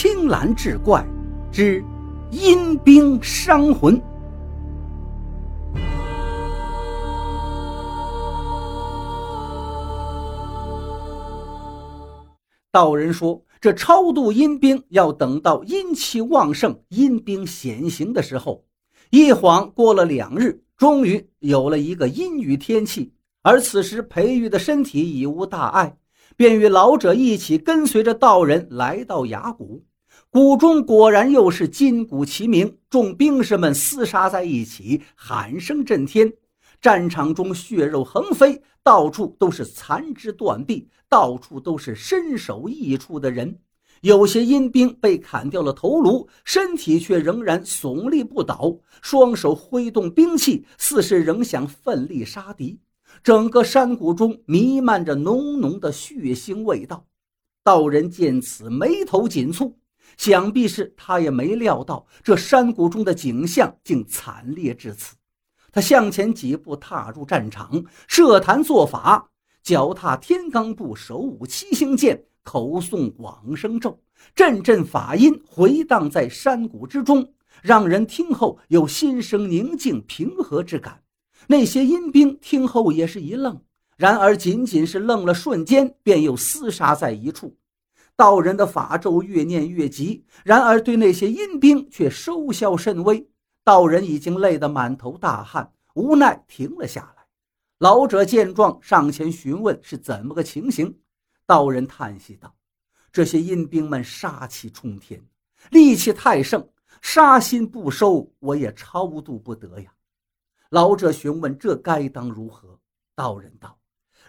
青蓝志怪之阴兵伤魂。道人说，这超度阴兵要等到阴气旺盛、阴兵显形的时候。一晃过了两日，终于有了一个阴雨天气。而此时，裴玉的身体已无大碍。便与老者一起跟随着道人来到崖谷，谷中果然又是金鼓齐鸣，众兵士们厮杀在一起，喊声震天。战场中血肉横飞，到处都是残肢断臂，到处都是身首异处的人。有些阴兵被砍掉了头颅，身体却仍然耸立不倒，双手挥动兵器，似是仍想奋力杀敌。整个山谷中弥漫着浓浓的血腥味道，道人见此眉头紧蹙，想必是他也没料到这山谷中的景象竟惨烈至此。他向前几步，踏入战场，设坛做法，脚踏天罡步，手舞七星剑，口诵往生咒，阵阵法音回荡在山谷之中，让人听后有心生宁静平和之感。那些阴兵听后也是一愣，然而仅仅是愣了瞬间，便又厮杀在一处。道人的法咒越念越急，然而对那些阴兵却收效甚微。道人已经累得满头大汗，无奈停了下来。老者见状，上前询问是怎么个情形。道人叹息道：“这些阴兵们杀气冲天，戾气太盛，杀心不收，我也超度不得呀。”老者询问：“这该当如何？”道人道：“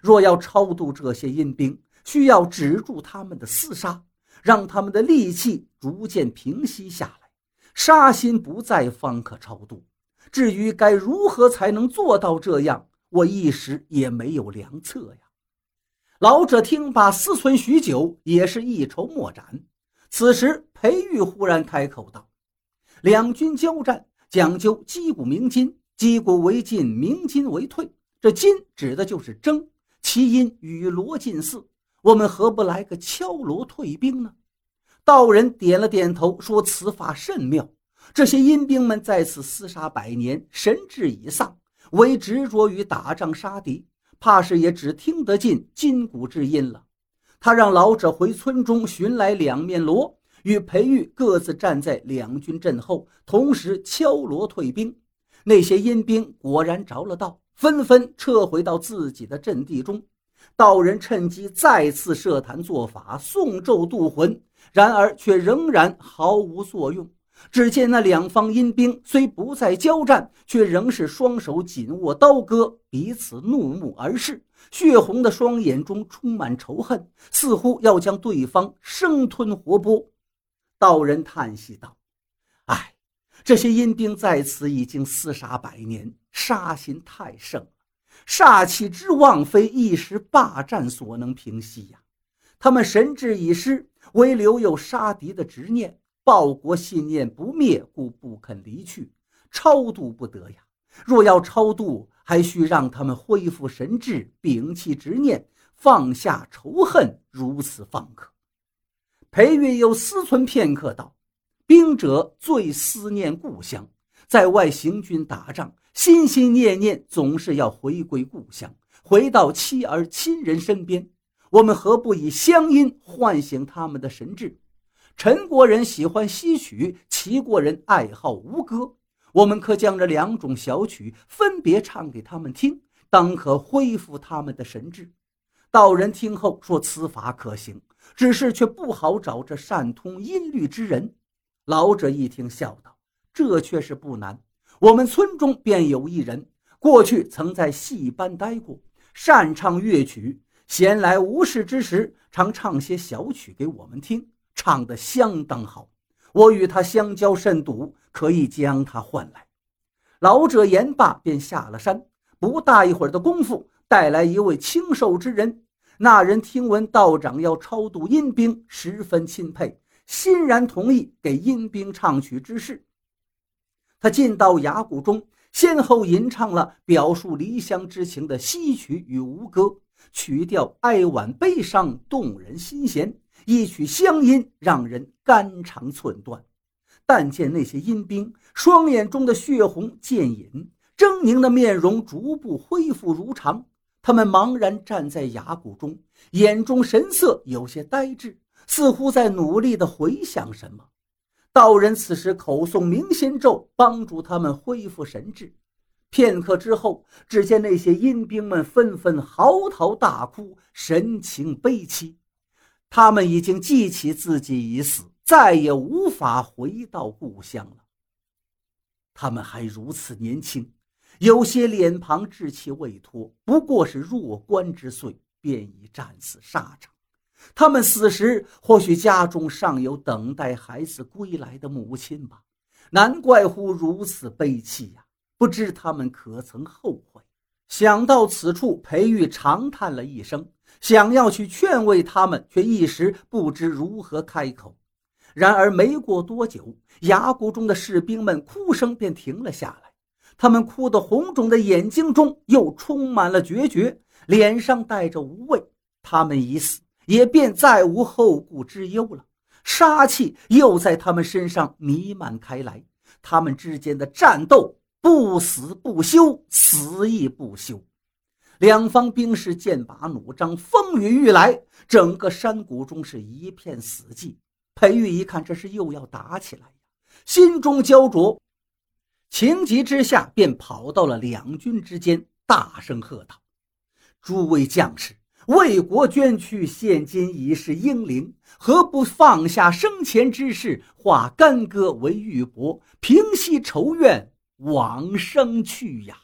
若要超度这些阴兵，需要止住他们的厮杀，让他们的戾气逐渐平息下来，杀心不在，方可超度。至于该如何才能做到这样，我一时也没有良策呀。”老者听罢，思忖许久，也是一筹莫展。此时，裴玉忽然开口道：“两军交战，讲究击鼓鸣金。”击鼓为进，鸣金为退。这金指的就是征，其音与罗近似。我们何不来个敲锣退兵呢？道人点了点头，说：“此法甚妙。这些阴兵们在此厮杀百年，神志已丧，唯执着于打仗杀敌，怕是也只听得进金鼓之音了。”他让老者回村中寻来两面锣，与裴玉各自站在两军阵后，同时敲锣退兵。那些阴兵果然着了道，纷纷撤回到自己的阵地中。道人趁机再次设坛做法，诵咒渡魂，然而却仍然毫无作用。只见那两方阴兵虽不再交战，却仍是双手紧握刀戈，彼此怒目而视，血红的双眼中充满仇恨，似乎要将对方生吞活剥。道人叹息道：“。”这些阴兵在此已经厮杀百年，杀心太盛，煞气之旺非一时霸占所能平息呀。他们神志已失，唯留有杀敌的执念，报国信念不灭，故不肯离去，超度不得呀。若要超度，还需让他们恢复神智，摒弃执念，放下仇恨，如此方可。裴玉又思忖片刻，道。兵者最思念故乡，在外行军打仗，心心念念总是要回归故乡，回到妻儿亲人身边。我们何不以乡音唤醒他们的神智？陈国人喜欢西曲，齐国人爱好吴歌。我们可将这两种小曲分别唱给他们听，当可恢复他们的神智。道人听后说：“此法可行，只是却不好找这善通音律之人。”老者一听，笑道：“这却是不难。我们村中便有一人，过去曾在戏班待过，擅唱乐曲。闲来无事之时，常唱些小曲给我们听，唱得相当好。我与他相交甚笃，可以将他唤来。”老者言罢，便下了山。不大一会儿的功夫，带来一位清瘦之人。那人听闻道长要超度阴兵，十分钦佩。欣然同意给阴兵唱曲之事。他进到崖谷中，先后吟唱了表述离乡之情的西曲与吴歌，曲调哀婉悲伤，动人心弦，一曲乡音，让人肝肠寸断。但见那些阴兵双眼中的血红渐隐，狰狞的面容逐步恢复如常。他们茫然站在崖谷中，眼中神色有些呆滞，似乎在努力地回想什么。道人此时口诵明心咒，帮助他们恢复神智。片刻之后，只见那些阴兵们纷纷嚎啕大哭，神情悲戚。他们已经记起自己已死，再也无法回到故乡了。他们还如此年轻，有些脸庞稚气未脱，不过是弱冠之岁，便已战死沙场。他们死时，或许家中尚有等待孩子归来的母亲吧？难怪乎如此悲戚呀！不知他们可曾后悔？想到此处，裴玉长叹了一声，想要去劝慰他们，却一时不知如何开口。然而没过多久，崖谷中的士兵们哭声便停了下来，他们哭得红肿的眼睛中又充满了决绝，脸上带着无畏。他们已死，也便再无后顾之忧了。杀气又在他们身上弥漫开来，他们之间的战斗。不死不休，死亦不休。两方兵士剑拔弩张，风雨欲来，整个山谷中是一片死寂。裴玉一看，这是又要打起来呀，心中焦灼，情急之下便跑到了两军之间，大声喝道：“诸位将士，为国捐躯，现今已是英灵，何不放下生前之事，化干戈为玉帛，平息仇怨？”往生去呀！